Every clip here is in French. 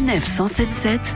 Sanef 177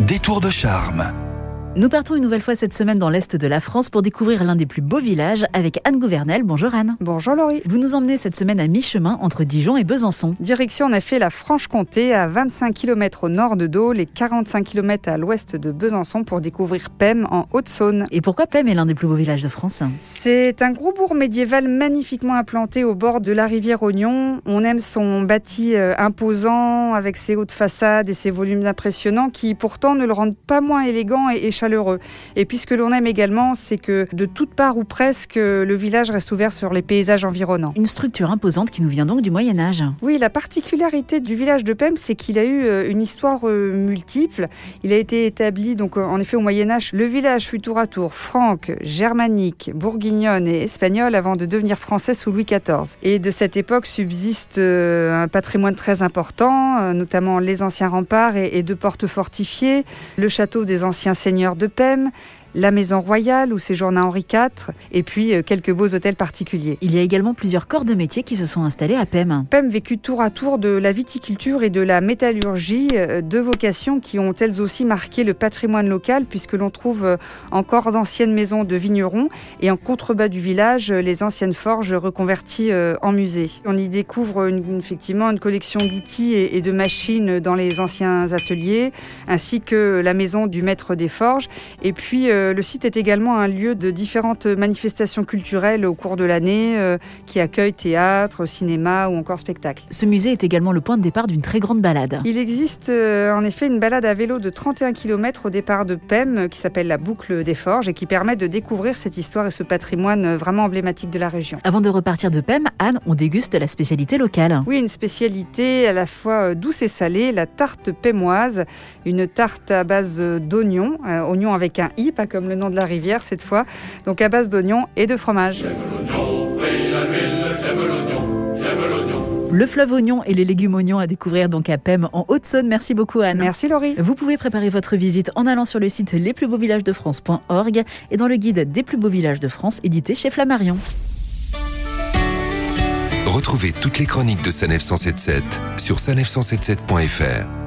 Détour de charme. Nous partons une nouvelle fois cette semaine dans l'Est de la France pour découvrir l'un des plus beaux villages avec Anne Gouvernel. Bonjour Anne. Bonjour Laurie. Vous nous emmenez cette semaine à mi-chemin entre Dijon et Besançon. Direction on a fait la Franche-Comté à 25 km au nord de Dole et 45 km à l'ouest de Besançon pour découvrir Pem en Haute-Saône. Et pourquoi Pem est l'un des plus beaux villages de France? C'est un gros bourg médiéval magnifiquement implanté au bord de la rivière Oignon. On aime son bâti euh, imposant avec ses hautes façades et ses volumes impressionnants qui pourtant ne le rendent pas moins élégant et chaleureux. Et puis ce que l'on aime également, c'est que de toutes parts ou presque, le village reste ouvert sur les paysages environnants. Une structure imposante qui nous vient donc du Moyen Âge. Oui, la particularité du village de Pem, c'est qu'il a eu euh, une histoire euh, multiple. Il a été établi donc euh, en effet au Moyen Âge. Le village fut tour à tour franque, germanique, bourguignonne et espagnole avant de devenir français sous Louis XIV. Et de cette époque subsiste un patrimoine très important, notamment les anciens remparts et deux portes fortifiées, le château des anciens seigneurs de Pem, la maison royale où séjourna Henri IV, et puis euh, quelques beaux hôtels particuliers. Il y a également plusieurs corps de métiers qui se sont installés à Pem. Pem vécut tour à tour de la viticulture et de la métallurgie, euh, deux vocations qui ont elles aussi marqué le patrimoine local, puisque l'on trouve euh, encore d'anciennes maisons de vignerons et en contrebas du village, les anciennes forges reconverties en musée. On y découvre effectivement une collection d'outils et de machines dans les anciens ateliers, ainsi que la maison du maître des forges, et puis le site est également un lieu de différentes manifestations culturelles au cours de l'année euh, qui accueillent théâtre, cinéma ou encore spectacle. Ce musée est également le point de départ d'une très grande balade. Il existe euh, en effet une balade à vélo de 31 km au départ de Pem qui s'appelle la boucle des forges et qui permet de découvrir cette histoire et ce patrimoine vraiment emblématique de la région. Avant de repartir de Pem, Anne, on déguste la spécialité locale. Oui, une spécialité à la fois euh, douce et salée, la tarte pémoise, une tarte à base d'oignons, oignons avec un i, pas comme le nom de la rivière cette fois, donc à base d'oignons et de fromage. Le fleuve oignon et les légumes oignons à découvrir donc à Pem en Haute-Saône. Merci beaucoup Anne. Merci Laurie. Vous pouvez préparer votre visite en allant sur le site lesplusbeauxvillagesdefrance.org et dans le guide des plus beaux villages de France édité chez Flammarion. Retrouvez toutes les chroniques de Sanef 177 sur sanef177.fr.